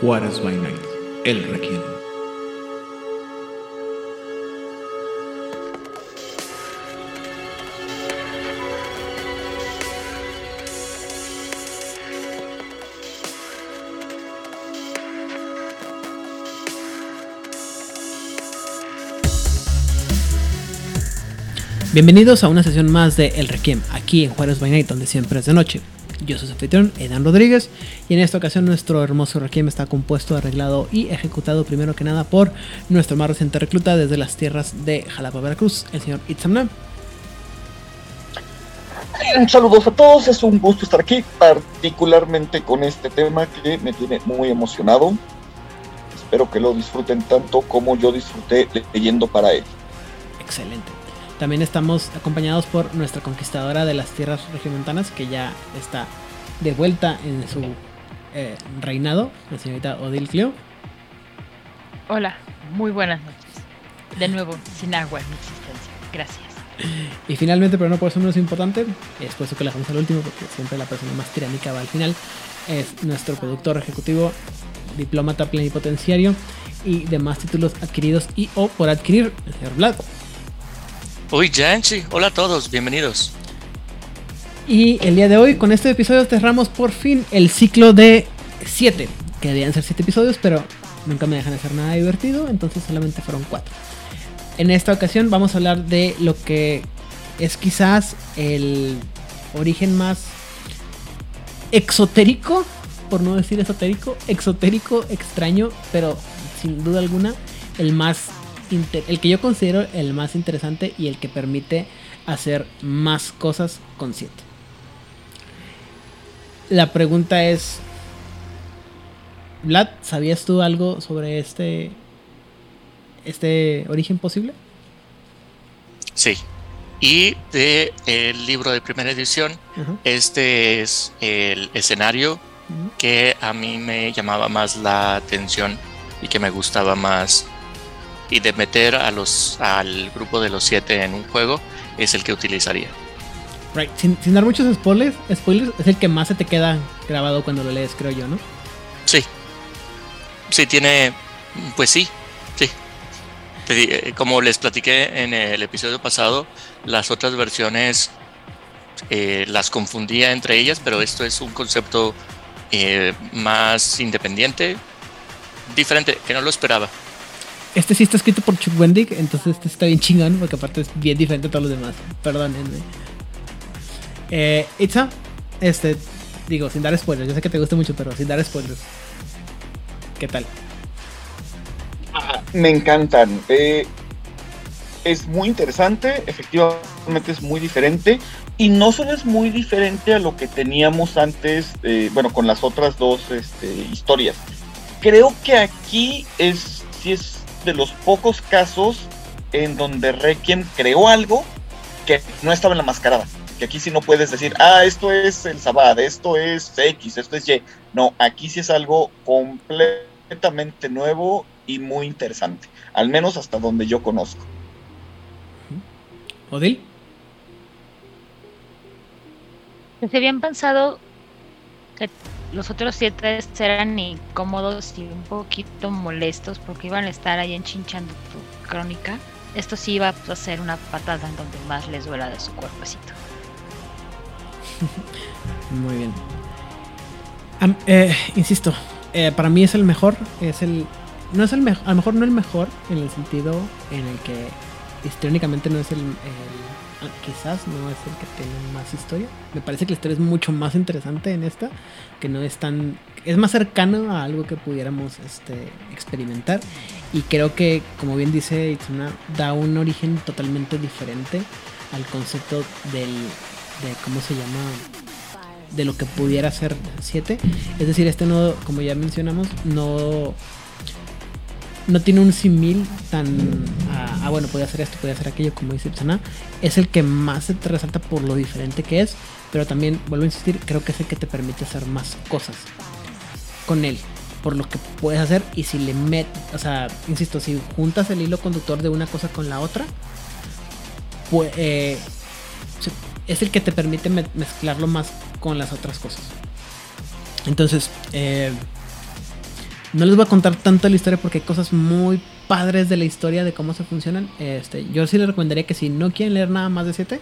Juárez by Night, el Requiem. Bienvenidos a una sesión más de El Requiem, aquí en Juárez by Night, donde siempre es de noche. Yo soy su anfitrión, Edan Rodríguez, y en esta ocasión nuestro hermoso Requiem está compuesto, arreglado y ejecutado primero que nada por nuestro más reciente recluta desde las tierras de Jalapa, Veracruz, el señor Itzamna. Saludos a todos, es un gusto estar aquí, particularmente con este tema que me tiene muy emocionado. Espero que lo disfruten tanto como yo disfruté leyendo para él. Excelente. También estamos acompañados por nuestra conquistadora de las tierras regiomontanas, que ya está de vuelta en su eh, reinado, la señorita Odil Cleo. Hola, muy buenas noches. De nuevo, sin agua en mi existencia. Gracias. Y finalmente, pero no por eso menos importante, es por eso que la dejamos al último, porque siempre la persona más tiránica va al final, es nuestro productor ejecutivo, diplomata plenipotenciario y demás títulos adquiridos y o por adquirir, el señor Vlad. Uy, Janchi, hola a todos, bienvenidos. Y el día de hoy, con este episodio, cerramos por fin el ciclo de 7. Que debían ser 7 episodios, pero nunca me dejan hacer nada divertido, entonces solamente fueron 4. En esta ocasión vamos a hablar de lo que es quizás el origen más exotérico, por no decir esotérico, exotérico, extraño, pero sin duda alguna el más el que yo considero el más interesante y el que permite hacer más cosas con 7. La pregunta es, Vlad, ¿sabías tú algo sobre este este origen posible? Sí. Y de el libro de primera edición, este es el escenario que a mí me llamaba más la atención y que me gustaba más. Y de meter a los al grupo de los siete en un juego es el que utilizaría. Right. Sin, sin dar muchos spoilers, spoilers, es el que más se te queda grabado cuando lo lees, creo yo, ¿no? Sí. Sí, tiene. Pues sí, sí. Eh, Como les platiqué en el episodio pasado, las otras versiones eh, las confundía entre ellas, pero esto es un concepto eh, más independiente, diferente, que no lo esperaba. Este sí está escrito por Chuck Wendig, entonces este está bien chingón, porque aparte es bien diferente a todos los demás. Perdónenme. Eh, Itza, este, digo, sin dar spoilers, yo sé que te gusta mucho, pero sin dar spoilers. ¿Qué tal? Me encantan. eh, es muy interesante, efectivamente es muy diferente. Y no solo es muy diferente a lo que teníamos antes, eh, bueno, con las otras dos este, historias. Creo que aquí es, sí es de los pocos casos en donde Requiem creó algo que no estaba en la mascarada. Que aquí sí no puedes decir, ah, esto es el Sabad, esto es X, esto es Y. No, aquí sí es algo completamente nuevo y muy interesante. Al menos hasta donde yo conozco. ¿Odil? Se habían pensado que los otros siete eran incómodos y un poquito molestos porque iban a estar ahí enchinchando tu crónica. Esto sí iba a ser una patada en donde más les duela de su cuerpecito. Muy bien. Eh, insisto, eh, para mí es el mejor, es el... No es el mejor, a lo mejor no el mejor en el sentido en el que históricamente no es el, ah, quizás no es el que tiene más historia. Me parece que la historia es mucho más interesante en esta, que no es tan es más cercano a algo que pudiéramos este, experimentar y creo que como bien dice Itzuna da un origen totalmente diferente al concepto del de cómo se llama de lo que pudiera ser 7. Es decir, este no, como ya mencionamos, no no tiene un simil tan ah, ah, bueno, puede hacer esto, puede hacer aquello, como dice Ipsana. Es el que más se te resalta por lo diferente que es, pero también, vuelvo a insistir, creo que es el que te permite hacer más cosas con él, por lo que puedes hacer y si le metes, o sea, insisto, si juntas el hilo conductor de una cosa con la otra, eh, es el que te permite me- mezclarlo más con las otras cosas. Entonces, eh, no les voy a contar tanto la historia porque hay cosas muy padres de la historia de cómo se funcionan. Este, yo sí les recomendaría que si no quieren leer nada más de 7,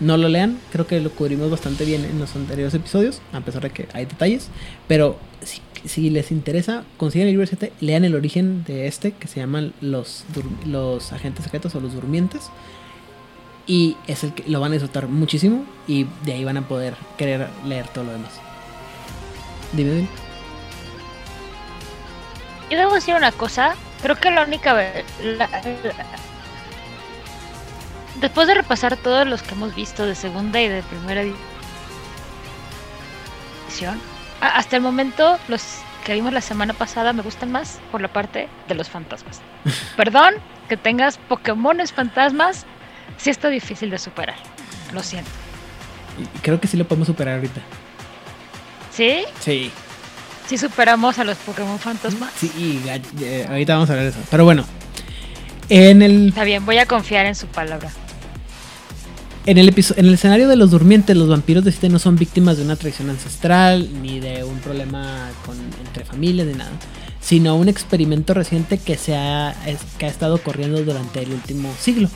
no lo lean. Creo que lo cubrimos bastante bien en los anteriores episodios, a pesar de que hay detalles. Pero si, les interesa, consigan el libro 7, lean el origen de este, que se llaman los, los agentes secretos o los durmientes. Y es el que lo van a disfrutar muchísimo. Y de ahí van a poder querer leer todo lo demás. Dime, dime. Yo debo decir una cosa. Creo que la única vez. la- la- después de repasar todos los que hemos visto de segunda y de primera edi- edición, hasta el momento los que vimos la semana pasada me gustan más por la parte de los fantasmas. Perdón que tengas Pokémones fantasmas, sí está difícil de superar. Lo siento. Creo que sí lo podemos superar ahorita. ¿Sí? Sí. Sí superamos a los Pokémon fantasmas. Sí, eh, ahorita vamos a hablar de eso. Pero bueno, en el, Está bien, voy a confiar en su palabra. en el, episo- en el escenario de los durmientes, los vampiros de Site no son víctimas de una traición ancestral, ni de un problema con, entre familias, ni nada, sino un experimento reciente que, se ha, es- que ha estado corriendo durante el último siglo.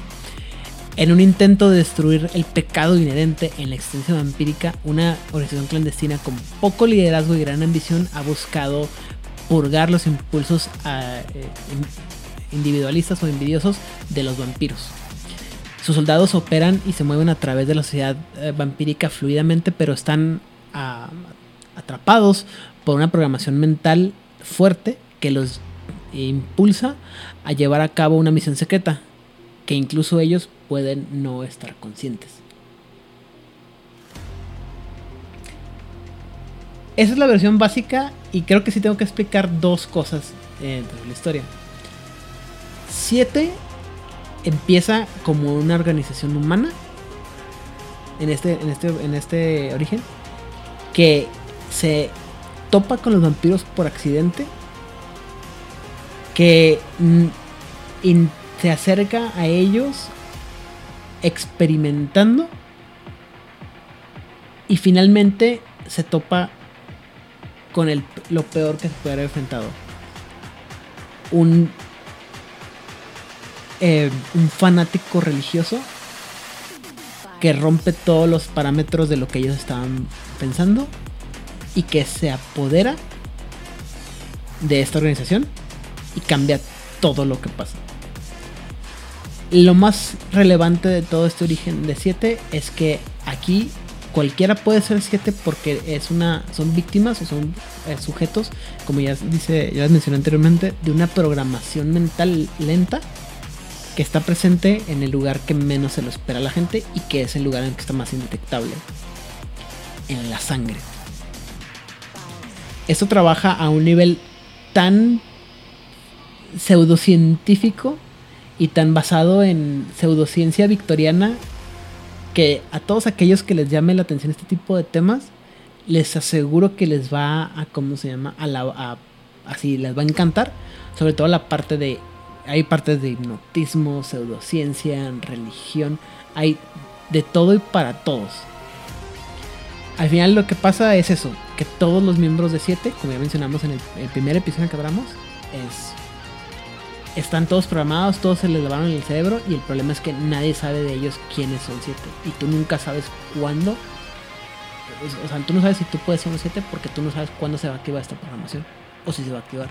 En un intento de destruir el pecado inherente en la existencia vampírica, una organización clandestina con poco liderazgo y gran ambición ha buscado purgar los impulsos ah, eh, in- individualistas o envidiosos de los vampiros. Sus soldados operan y se mueven a través de la sociedad eh, vampírica fluidamente, pero están ah, atrapados por una programación mental fuerte que los impulsa a llevar a cabo una misión secreta, que incluso ellos pueden no estar conscientes. Esa es la versión básica y creo que sí tengo que explicar dos cosas eh, dentro de la historia. 7 empieza como una organización humana en este, en este, en este origen que se topa con los vampiros por accidente que mm, se acerca a ellos experimentando y finalmente se topa con el, lo peor que se puede haber enfrentado un eh, un fanático religioso que rompe todos los parámetros de lo que ellos estaban pensando y que se apodera de esta organización y cambia todo lo que pasa. Lo más relevante de todo este origen de 7 es que aquí cualquiera puede ser 7 porque es una son víctimas o son eh, sujetos, como ya dice, ya mencioné anteriormente, de una programación mental lenta que está presente en el lugar que menos se lo espera la gente y que es el lugar en el que está más indetectable. En la sangre. Esto trabaja a un nivel tan pseudocientífico y tan basado en pseudociencia victoriana que a todos aquellos que les llame la atención este tipo de temas, les aseguro que les va a, ¿cómo se llama? A la, a- así, les va a encantar. Sobre todo la parte de hay partes de hipnotismo, pseudociencia, religión, hay de todo y para todos. Al final lo que pasa es eso, que todos los miembros de 7, como ya mencionamos en el, primer episodio que hablamos, es están todos programados, todos se les lavaron el cerebro y el problema es que nadie sabe de ellos quiénes son 7 y tú nunca sabes cuándo o sea, tú no sabes si tú puedes ser un 7 porque tú no sabes cuándo se va a activar esta programación o si se va a activar.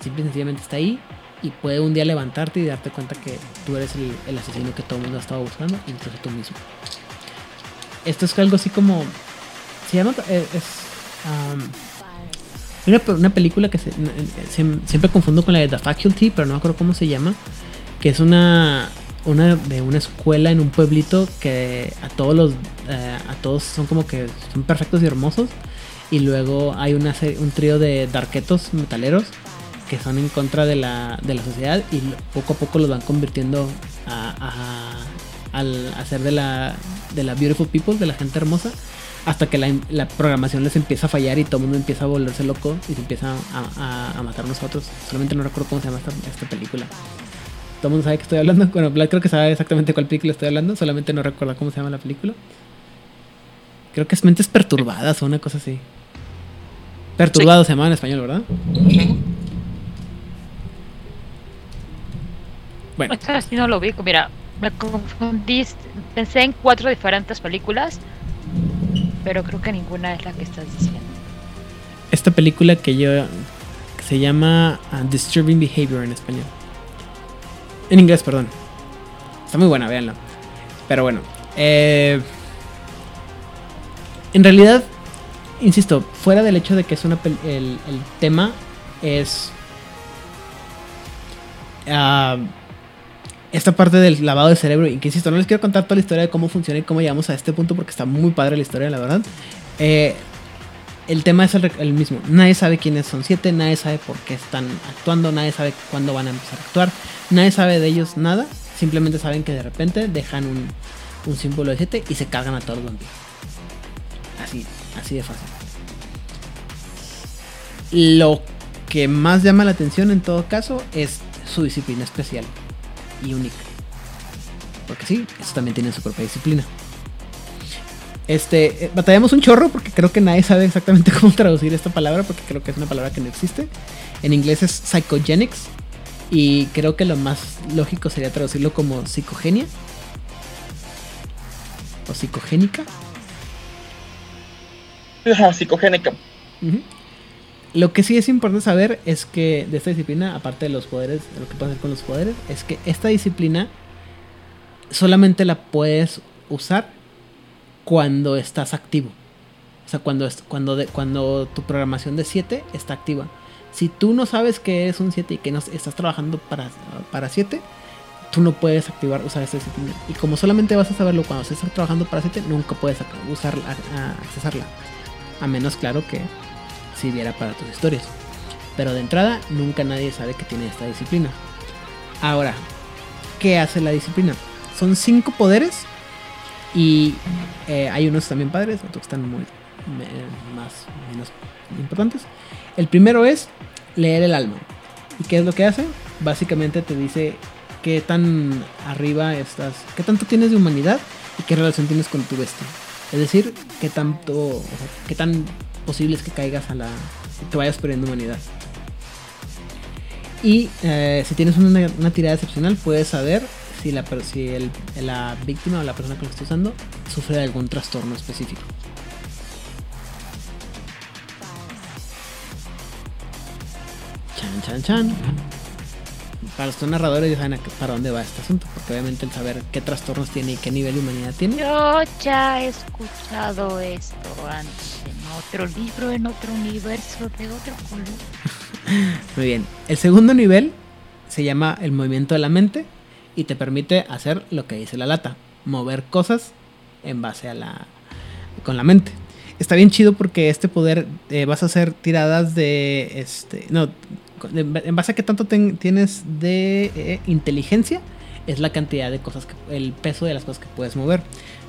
Simple y sencillamente está ahí y puede un día levantarte y darte cuenta que tú eres el, asesino que todo el mundo ha estado buscando, incluso tú mismo. Esto es algo así como. Se llama. eh, Es. Una, una película que se- se- siempre confundo con la de The Faculty, pero no me acuerdo cómo se llama. Que es una. Una de una escuela en un pueblito que a todos los. eh, a todos son como que son perfectos y hermosos. Y luego hay una, un trío de darquetos metaleros que son en contra de la, de la sociedad y poco a poco los van convirtiendo a, a- al hacer de la, de la beautiful people, de la gente hermosa, hasta que la, la programación les empieza a fallar y todo el mundo empieza a volverse loco y se empieza a, a, a matar a nosotros. Solamente no recuerdo cómo se llama esta, esta película. Todo el mundo sabe que estoy hablando. Bueno, Black creo que sabe exactamente cuál película estoy hablando, solamente no recuerdo cómo se llama la película. Creo que es Mentes Perturbadas o una cosa así. Perturbado se llama en español, ¿verdad? Bueno, Esta sí no lo vi. Mira, me confundí. Pensé en cuatro diferentes películas, pero creo que ninguna es la que estás diciendo. esta película que yo que se llama uh, Disturbing Behavior en español. En inglés, perdón. Está muy buena, véanla. Pero bueno, eh, en realidad, insisto, fuera del hecho de que es una el, el tema es ah, esta parte del lavado de cerebro y que insisto, no les quiero contar toda la historia de cómo funciona y cómo llegamos a este punto porque está muy padre la historia, la verdad. Eh, el tema es el, mismo. Nadie sabe quiénes son siete, nadie sabe por qué están actuando, nadie sabe cuándo van a empezar a actuar, nadie sabe de ellos nada. Simplemente saben que de repente dejan un, un símbolo de siete y se cargan a todos los vampiros. Así, así de fácil. Lo que más llama la atención en todo caso es su disciplina especial y única. Porque sí, eso también tiene su propia disciplina. Este, eh, batallamos un chorro porque creo que nadie sabe exactamente cómo traducir esta palabra porque creo que es una palabra que no existe. En inglés es psychogenics y creo que lo más lógico sería traducirlo como psicogenia o psicogénica. Ajá, psicogénica. Ujú. Lo que sí es importante saber es que de esta disciplina, aparte de los poderes, de lo que hacer con los poderes, es que esta disciplina solamente la puedes usar cuando estás activo. O sea, cuando, cuando, cuando tu programación de 7 está activa. Si tú no sabes que eres un 7 y que no estás trabajando para, para 7, tú no puedes activar, usar esta disciplina. Y como solamente vas a saberlo cuando estás trabajando para 7, nunca puedes usarla, accesarla. A menos, claro, que sirviera para tus historias. Pero de entrada, nunca nadie sabe que tiene esta disciplina. Ahora, ¿qué hace la disciplina? Son cinco poderes y eh, hay unos también padres, otros están muy me- más menos importantes. El primero es leer el alma. ¿Y qué es lo que hace? Básicamente te dice qué tan arriba estás, qué tanto tienes de humanidad y qué relación tienes con tu bestia. Es decir, qué tanto, o sea, qué tan posible es que caigas a la, que vayas perdiendo humanidad. Y eh, si tienes una, tirada excepcional, puedes saber si, la, si el- la víctima o la persona que lo está usando sufre de algún trastorno específico. Chan, chan, chan. Para los narradores ya saben para dónde va este asunto, porque obviamente el saber qué trastornos tiene y qué nivel de humanidad tiene. Yo ya he escuchado esto antes otro libro, en otro universo, de otro color. Muy bien. El segundo nivel se llama el movimiento de la mente y te permite hacer lo que dice la lata, mover cosas en base a la con la mente. Está bien chido porque este poder eh, vas a hacer tiradas de este no en base a qué tanto tienes de eh, inteligencia es la cantidad de cosas que el peso de las cosas que puedes mover.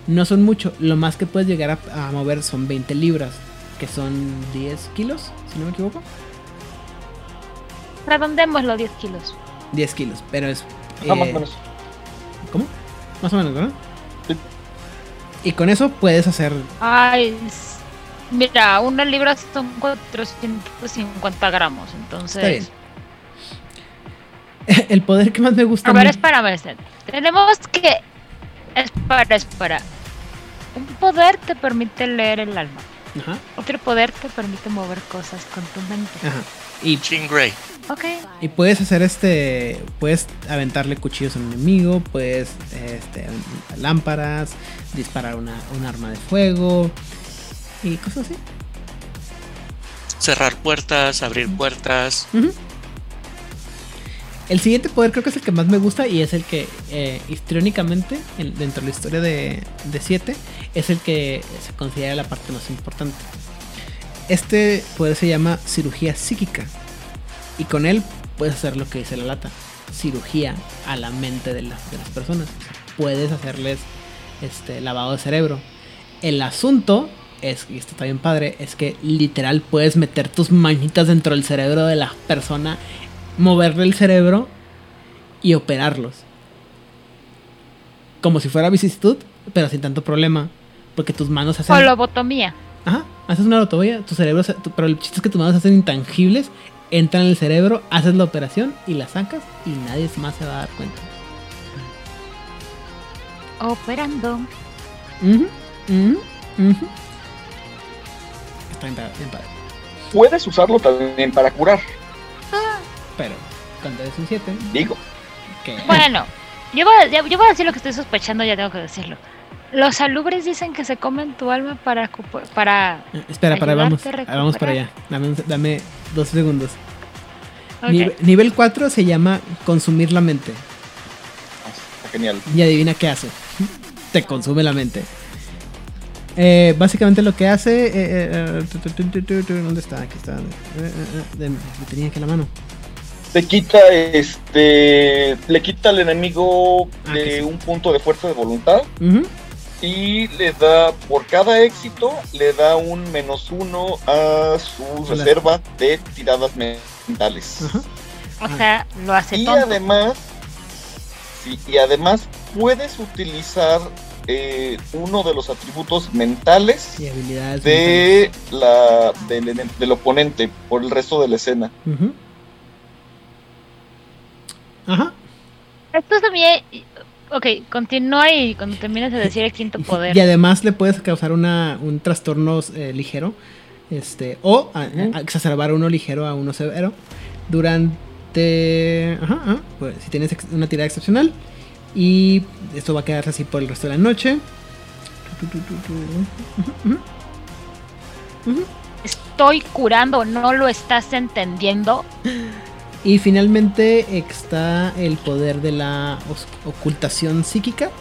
No son mucho, lo más que puedes llegar a mover son 20 libras, que son 10 kilos, si no me equivoco. Redondémoslo 10 kilos. 10 kilos, pero es. Ajá, más eh, o menos. ¿Cómo? Más o menos, ¿verdad? Sí. Y con eso puedes hacer. Ay, mira, una libra son 450 gramos, entonces... Está bien. El poder que más me gusta. A ver, espérame, espérame. Tenemos que... Espera, espera. Un poder te permite leer el alma. Ajá, Otro poder te permite mover cosas con tu mente. ajá. Y, Jean Grey. Ok. y puedes hacer este. Puedes aventarle cuchillos a un enemigo. Puedes. Este, lámparas. Disparar una, un arma de fuego. Y cosas así. Cerrar puertas, abrir puertas. El siguiente poder creo que es el que más me gusta y es el que eh, histriónicamente en- dentro de la historia de 7 es el que se considera la parte más importante. Este poder se llama cirugía psíquica y con él puedes hacer lo que dice la lata, cirugía a la mente de, las- de las personas. Puedes hacerles este lavado de cerebro. El asunto es, y esto está bien padre, es que literal puedes meter tus manitas dentro del cerebro de la persona, moverle el cerebro y operarlos. Como si fuera vicisitud, pero sin tanto problema. Porque tus manos hacen. O lobotomía. Ajá. haces una lototomía, tu cerebro, se- tu- pero el chiste es que tus manos se hacen intangibles, entran en el cerebro, haces la operación y la sacas y nadie más se va a dar cuenta. Operando. Ujú, ujú, ujú. Está bien, padre, bien padre. Puedes usarlo también para curar, Pero cuando es un 7, digo. que Bueno, yo voy, a, ya- yo voy a decir lo que estoy sospechando, ya tengo que decirlo. Los salubres dicen que se comen tu alma para, para Eh, Espera, para, vamos, ayudarte a vamos para allá. Dame, dame dos segundos. Nive- nivel 4 se llama consumir la mente. Ah, Está genial. Y adivina qué hace. Te consume la mente. Eh, básicamente lo que hace... eh, eh, tu, tu, tu, tu, tu, tu, ¿Dónde está? Aquí está. Eh, eh, eh, de- tenía aquí la mano. Te quita este. Le quita al enemigo Ah, de sí. un punto de fuerza de voluntad. Ujú. Y le da, por cada éxito, le da un menos uno a su Hola. reserva de tiradas mentales. O sea, lo hace Y tonto. además, sí, y además puedes utilizar eh, uno de los atributos mentales Y habilidades. de la, del, ene- del oponente por el resto de la escena. mentales. Ujú. Ajá. Esto también. Ok, continúa y cuando termines de decir el quinto poder. Y además le puedes causar una, un trastorno eh, ligero. Este, o a- Ujú. a exacerbar uno ligero a uno severo. Durante. Ajá, ajá, pues, si tienes una tirada excepcional. Y esto va a quedarse así por el resto de la noche. Tu, tu, tu, tu. Ujú, ujú. Ujú. Estoy curando, no lo estás entendiendo. Y finalmente está el poder de la ocultación psíquica.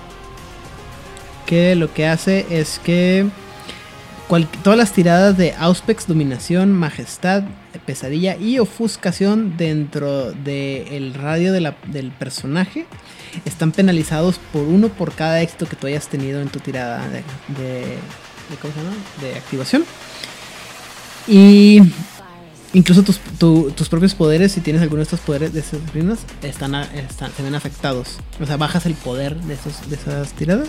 Que lo que hace es que todas las tiradas de Auspex, Dominación, Majestad, Pesadilla y Ofuscación dentro del radio del personaje están penalizados por uno por cada éxito que tú hayas tenido en tu tirada de, de, ¿cómo se llama? de activación. Y incluso tus, tu- tus propios poderes, si tienes alguno de estos poderes de esas disciplinas, están, se ven afectados. O sea, bajas el poder de, esas tiradas.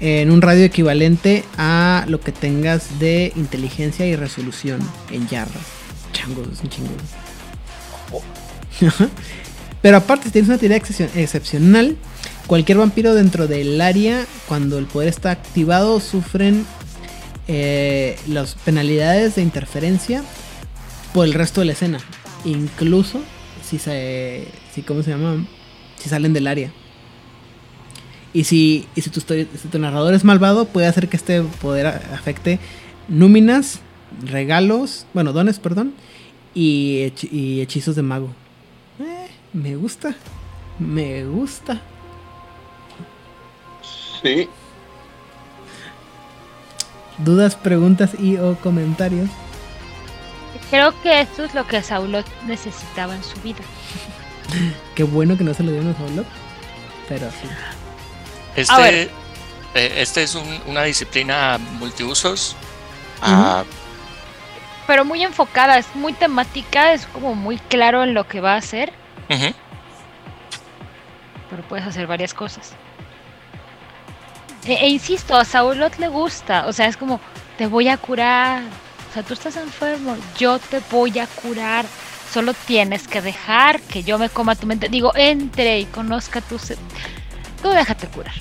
En un radio equivalente a lo que tengas de inteligencia y resolución en yardas. Changos, es un. Pero aparte, si tienes una tirada excepcion- excepcional, cualquier vampiro dentro del área, cuando el poder está activado, sufren eh, las penalidades de interferencia por el resto de la escena. Incluso si se. Si, ¿Cómo se llama? Si salen del área. Y si, y si, tu, narrador es malvado, puede hacer que este poder afecte núminas, regalos, bueno, dones, perdón, y hechizos de mago. Eh, me gusta. Me gusta. Sí, Dudas, preguntas y o comentarios. Creo que esto es lo que Saulot necesitaba en su vida. Qué bueno que no se lo dieron a Saulot. Pero sí. Este, A ver. eh, este es un- una disciplina multiusos. Ah, Pero muy enfocada, es muy temática, es como muy claro en lo que va a hacer, pero puedes hacer varias cosas. E, e insisto, a Saulot le gusta, o sea, es como, te voy a curar, o sea, tú estás enfermo, yo te voy a curar, solo tienes que dejar que yo me coma tu mente, digo, entre y conozca tu... Tú déjate curar.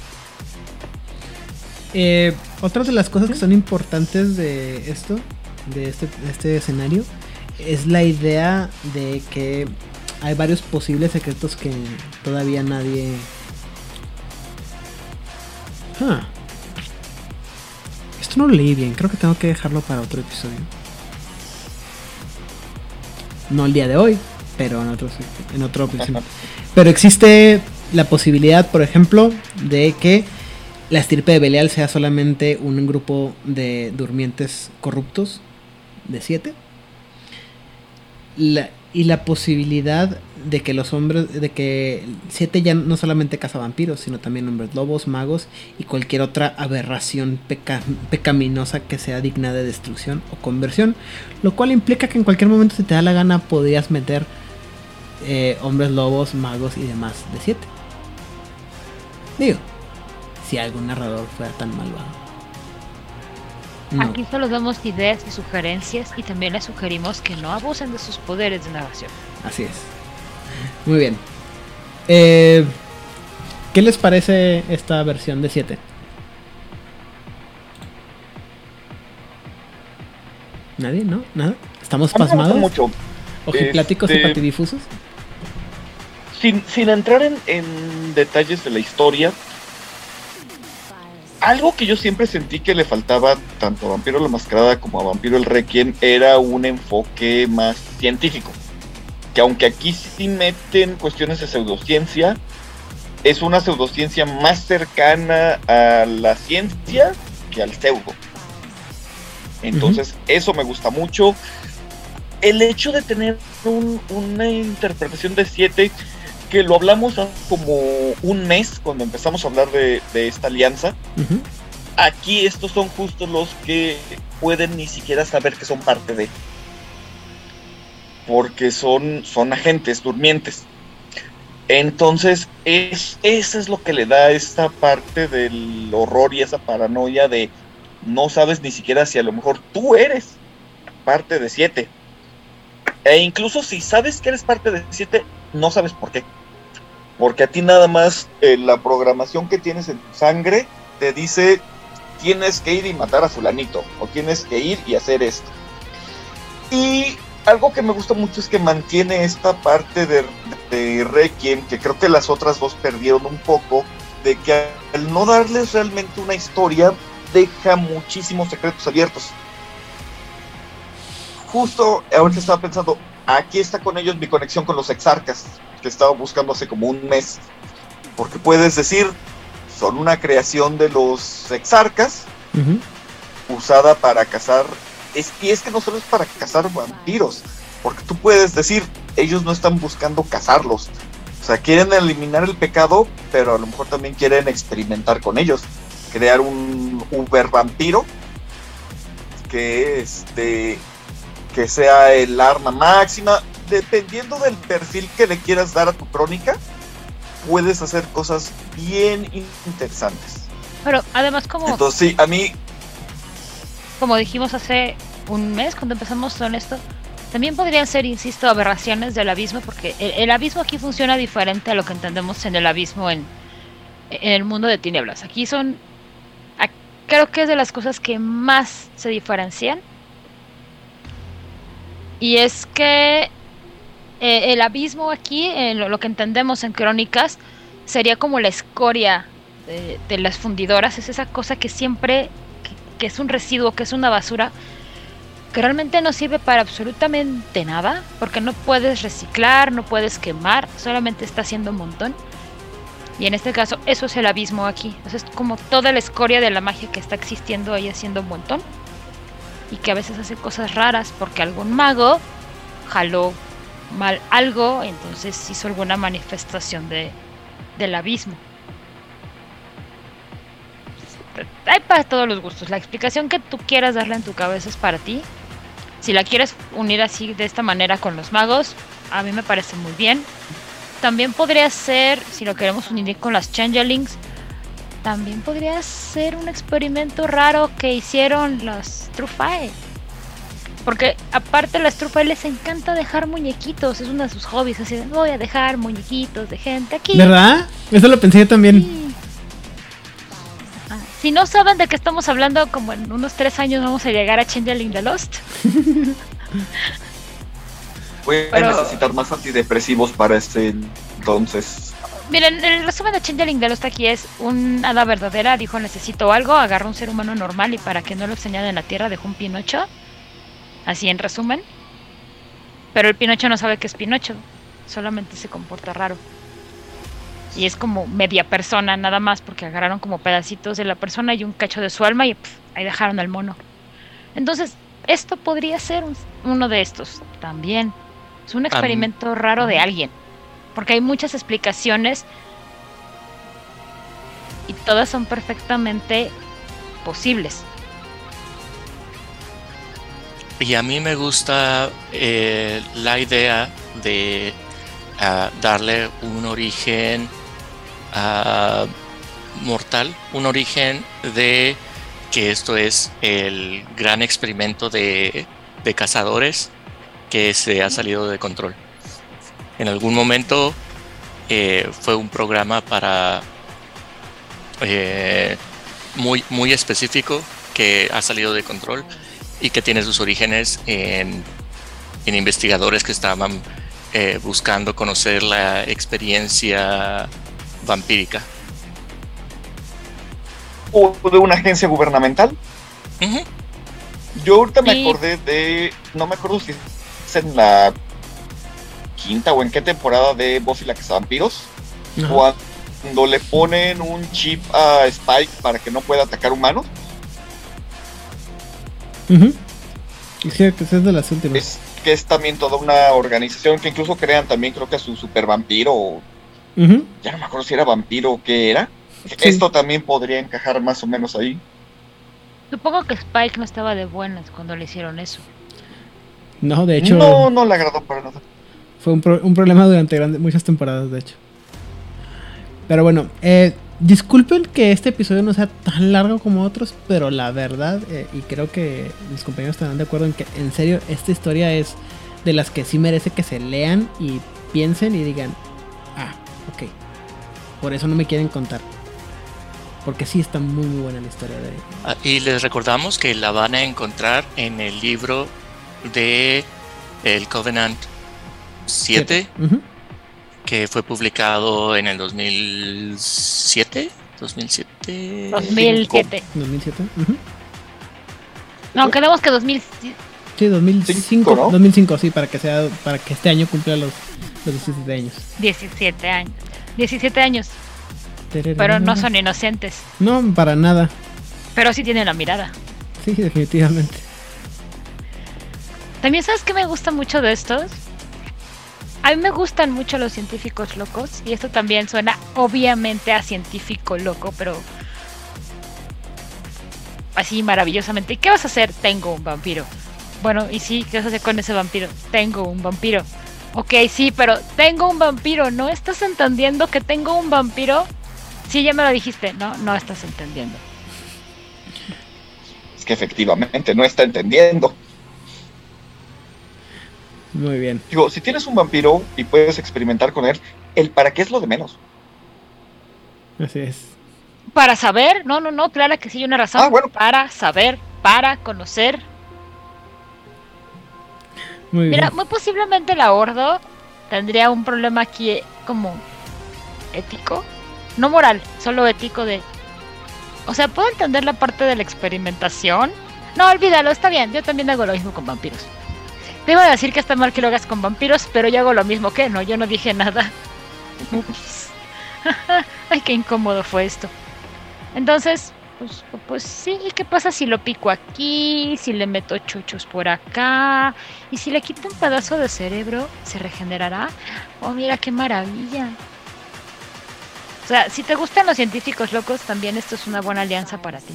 Eh, otra de las cosas que son importantes de esto, de este, de este escenario, es la idea de que hay varios posibles secretos que todavía nadie... Esto no lo leí bien, creo que tengo que dejarlo para otro episodio. No el día de hoy, pero en otro, en otro episodio. Pero existe la posibilidad, por ejemplo, de que la estirpe de Belial sea solamente un grupo de durmientes corruptos de siete. La- y la posibilidad de que los hombres, de que siete ya no solamente cazavampiros, sino también hombres lobos, magos y cualquier otra aberración peca- pecaminosa que sea digna de destrucción o conversión. Lo cual implica que en cualquier momento, si te da la gana, podrías meter eh, hombres lobos, magos y demás de 7. Digo, si algún narrador fuera tan malvado. No. Aquí solo damos ideas y sugerencias y también les sugerimos que no abusen de sus poderes de narración. Así es. Muy bien. Eh, ¿Qué les parece esta versión de 7? ¿Nadie? ¿No? ¿Nada? ¿Estamos pasmados? mucho. ¿Ojipláticos y Este- patidifusos? Sin, sin entrar en, en detalles de la historia, algo que yo siempre sentí que le faltaba tanto a Vampiro la Mascarada como a Vampiro el Requiem era un enfoque más científico. Que aunque aquí sí meten cuestiones de pseudociencia, es una pseudociencia más cercana a la ciencia que al pseudo. Entonces, eso me gusta mucho. El hecho de tener un- una interpretación de 7 que lo hablamos hace como un mes cuando empezamos a hablar de, de esta alianza. Aquí estos son justo los que pueden ni siquiera saber que son parte de. Porque son, son agentes durmientes. Entonces, es, eso es lo que le da esta parte del horror y esa paranoia de no sabes ni siquiera si a lo mejor tú eres parte de siete. E incluso si sabes que eres parte de siete, no sabes por qué. Porque a ti nada más eh, la programación que tienes en tu sangre te dice tienes que ir y matar a fulanito o tienes que ir y hacer esto. Y algo que me gusta mucho es que mantiene esta parte de, de Requiem, que creo que las otras dos perdieron un poco, de que al no darles realmente una historia, deja muchísimos secretos abiertos. Justo ahorita estaba pensando, aquí está con ellos mi conexión con los exarcas, que estaba buscando hace como un mes. Porque puedes decir, son una creación de los exarcas, usada para cazar. Es, y es que no solo es para cazar vampiros, porque tú puedes decir, ellos no están buscando cazarlos. O sea, quieren eliminar el pecado, pero a lo mejor también quieren experimentar con ellos. Crear un uber vampiro que este que sea el arma máxima. Dependiendo del perfil que le quieras dar a tu crónica, puedes hacer cosas bien interesantes. Pero además como, Entonces, sí, a mí como dijimos hace un mes cuando empezamos con esto, también podrían ser, insisto, aberraciones del abismo, porque el, el abismo aquí funciona diferente a lo que entendemos en el abismo en, en el mundo de tinieblas. Aquí son, a- creo que es de las cosas que más se diferencian. Y es que eh, el abismo aquí, lo, que entendemos en crónicas, sería como la escoria de, las fundidoras, es esa cosa que siempre, que, es un residuo, que es una basura, que realmente no sirve para absolutamente nada, porque no puedes reciclar, no puedes quemar, solamente está haciendo un montón. Y en este caso, eso es el abismo aquí. Es como toda la escoria de la magia que está existiendo ahí haciendo un montón. Y que a veces hace cosas raras porque algún mago jaló mal algo, entonces hizo alguna manifestación de, del abismo. Hay para todos los gustos. La explicación que tú quieras darle en tu cabeza es para ti. Si la quieres unir así de esta manera con los magos, a mí me parece muy bien. También podría ser, si lo queremos unir con las changelings, también podría ser un experimento raro que hicieron las Trufae. Porque aparte a las Trufae les encanta dejar muñequitos, es uno de sus hobbies, así de voy a dejar muñequitos de gente aquí. ¿Verdad? Eso lo pensé yo también. Sí. Ah, Si no saben de qué estamos hablando, como en unos tres años vamos a llegar a Changeling the Lost. voy a Pero- necesitar más antidepresivos para este entonces. Miren, el resumen de Changeling the Lost aquí es un hada verdadera, dijo necesito algo, agarró un ser humano normal y para que no lo señalen en la tierra dejó un Pinocho. Así en resumen. Pero el Pinocho no sabe que es Pinocho, solamente se comporta raro. Y es como media persona nada más porque agarraron como pedacitos de la persona y un cacho de su alma y ahí dejaron al mono. Entonces, esto podría ser un- uno de estos también. Es un experimento raro de alguien. Porque hay muchas explicaciones y todas son perfectamente posibles. Y a mí me gusta eh, la idea de ah, darle un origen ah, mortal, un origen de que esto es el gran experimento de, de cazadores que se ha salido de control. En algún momento eh, fue un programa para eh, muy, muy específico que ha salido de control y que tiene sus orígenes en, en investigadores que estaban eh, buscando conocer la experiencia vampírica. ¿O de una agencia gubernamental? Yo ahorita me acordé de. No me acuerdo si es en la quinta o en qué temporada de Buffy la Cazavampiros. Ajá. Cuando le ponen un chip a Spike para que no pueda atacar humanos. Es que que es de las últimas. Es que es también toda una organización que incluso crean también, creo que a su super vampiro. Ujú. Ya no me acuerdo si era vampiro o qué era. Sí. Esto también podría encajar más o menos ahí. Supongo que Spike no estaba de buenas cuando le hicieron eso. No, de hecho, No, no le agradó para nada. fue un, pro- un problema durante grande- muchas temporadas, de hecho. Pero bueno, eh, disculpen que este episodio no sea tan largo como otros, pero la verdad, eh, y creo que mis compañeros estarán de acuerdo en que en serio esta historia es de las que sí merece que se lean y piensen y digan, ah, ok, por eso no me quieren contar. Porque sí está muy muy buena la historia de... Ah, Y les recordamos que la van a encontrar en el libro de El Covenant 7, Ujú. Que fue publicado en el 2007. 2007. 2007. 2007. ujú. No, quedamos que 2000. Sí, 2005, Cinco, ¿no? 2005, sí, para que sea para que este año cumpla los, los 17 años. 17 años. 17 años, pero no son inocentes. No, para nada. Pero sí tienen la mirada. Sí, definitivamente. También sabes que me gusta mucho de estos. A mí me gustan mucho los científicos locos y esto también suena obviamente a científico loco, pero así maravillosamente. ¿Qué vas a hacer? Tengo un vampiro. Bueno, y sí, ¿qué vas a hacer con ese vampiro? Tengo un vampiro. Ok, sí, pero tengo un vampiro. ¿No estás entendiendo que tengo un vampiro? Sí, ya me lo dijiste. No, no estás entendiendo. Es que efectivamente no está entendiendo. Muy bien. Digo, si tienes un vampiro y puedes experimentar con él, el para qué es lo de menos. Así es. Para saber, no, no, no, claro que sí hay una razón. Ah, bueno. Para saber, para conocer. Muy Mira, bien. muy posiblemente la Ordo tendría un problema aquí eh, como ético. No moral, solo ético de... O sea, puedo entender la parte de la experimentación. No, olvídalo, está bien. Yo también hago lo mismo con vampiros. Te iba a decir que está mal que lo hagas con vampiros, pero yo hago lo mismo que no, yo no dije nada. Ay, qué incómodo fue esto. Entonces, pues, pues sí, ¿qué pasa si lo pico aquí? Si le meto chuchos por acá. Y si le quito un pedazo de cerebro, ¿se regenerará? Oh, mira qué maravilla. O sea, si te gustan los científicos locos, también esto es una buena alianza para ti.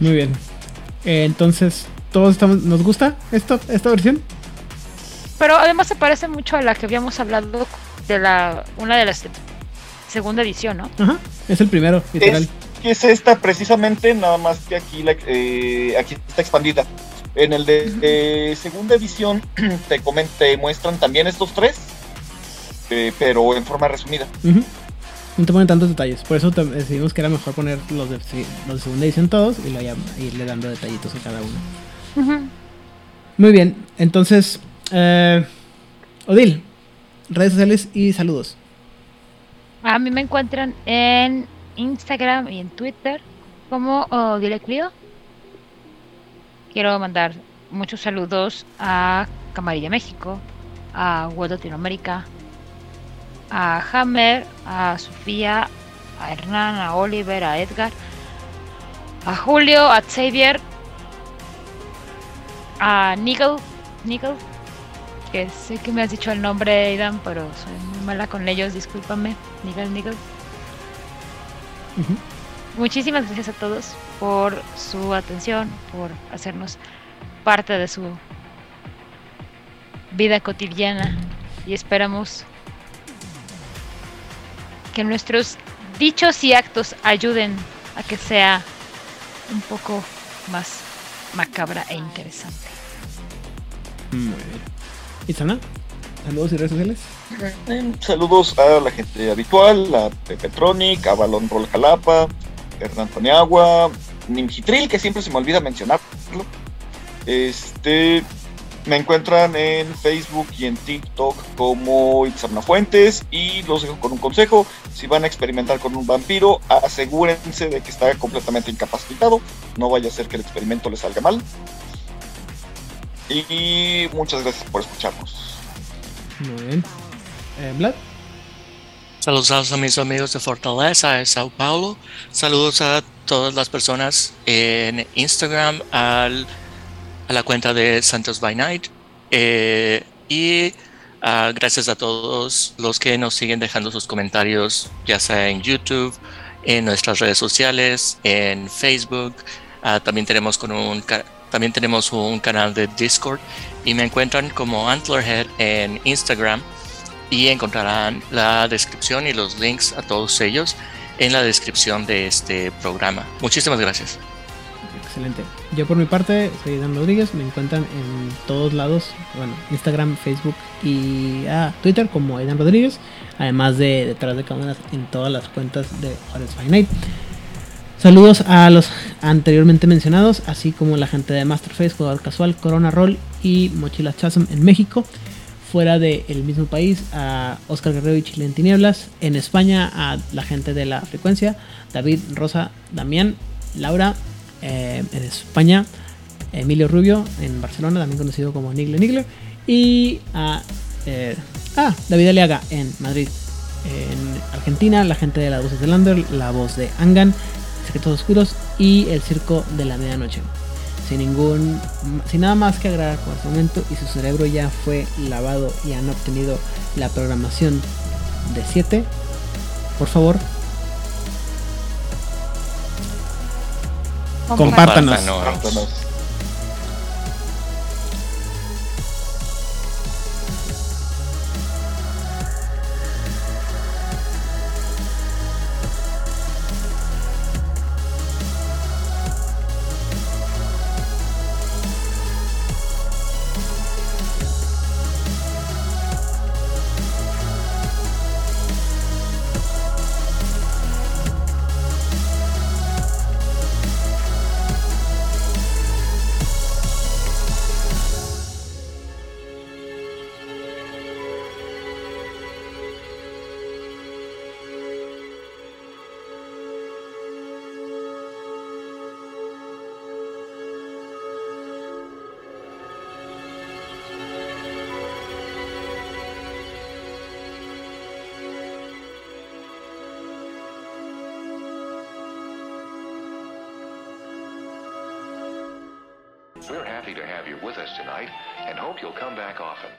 Muy bien. Eh, entonces, ¿todos estamos, nos gusta esta, esta versión? Pero además se parece mucho a la que habíamos hablado de la una de las segunda edición, ¿no? Ajá. Es el primero, literal. Es que es esta precisamente, nada más que aquí, la, eh, aquí está expandida. En el de eh, segunda edición te comen- te muestran también estos tres, eh, pero en forma resumida. Ujú. No te ponen tantos detalles. Por eso decidimos que era mejor poner los de, los de segunda edición todos y ya irle dando detallitos a cada uno. Muy bien. Entonces, eh, Odil, redes sociales y saludos. A mí me encuentran en Instagram y en Twitter como Odile Clio. Quiero mandar muchos saludos a Camarilla México, a World Latinoamérica, a Hammer, a Sofía, a Hernán, a Oliver, a Edgar, a Julio, a Xavier, a Nigel, Nigel, que sé que me has dicho el nombre, Aidan, pero soy muy mala con ellos, discúlpame, Nigel, Nigel. Muchísimas gracias a todos por su atención, por hacernos parte de su vida cotidiana y esperamos que nuestros dichos y actos ayuden a que sea un poco más macabra e interesante. Muy bien. Itzana, saludos y redes sociales. Eh, Saludos a la gente habitual, a Pepetronic, a Balón Roll Jalapa, Hernán Paniagua, Nimgitril, que siempre se me olvida mencionarlo. Este, me encuentran en Facebook y en TikTok como Itzamna Fuentes y los dejo con un consejo. Si van a experimentar con un vampiro, asegúrense de que está completamente incapacitado. No vaya a ser que el experimento le salga mal. Y muchas gracias por escucharnos. Muy bien. Eh, Vlad, Saludos a mis amigos de Fortaleza, de Sao Paulo. Saludos a todas las personas en Instagram, al- a la cuenta de Santos by Night. eh, y ah, gracias a todos los que nos siguen dejando sus comentarios, ya sea en YouTube, en nuestras redes sociales, en Facebook. Ah, también tenemos con un también tenemos un canal de Discord y me encuentran como Antlerhead en Instagram y encontrarán la descripción y los links a todos ellos en la descripción de este programa. Muchísimas gracias. Excelente. Yo por mi parte soy Dan Rodríguez, me encuentran en todos lados, bueno, Instagram, Facebook y ah, Twitter como Aidan Rodríguez, además de detrás de cámaras en todas las cuentas de Juárez Night. Saludos a los anteriormente mencionados, así como la gente de Masterface, Jugador Casual, Corona Roll y Mochila Chasm en México. Fuera del mismo país, a Oscar Guerrero y Chile en Tinieblas. En España, a la gente de la frecuencia, David, Rosa, Damián, Laura. Eh, en España, Emilio Rubio en Barcelona, también conocido como Nigle Nigle. Y a eh, ah, David Aliaga en Madrid. En Argentina, la gente de las voces de Lander, la voz de Angan, Secretos Oscuros y El Circo de la Medianoche. Sin ningún. Sin nada más que agregar por este momento y su cerebro ya fue lavado y han obtenido la programación de 7. Por favor, compártanos. With us tonight and hope you'll come back often.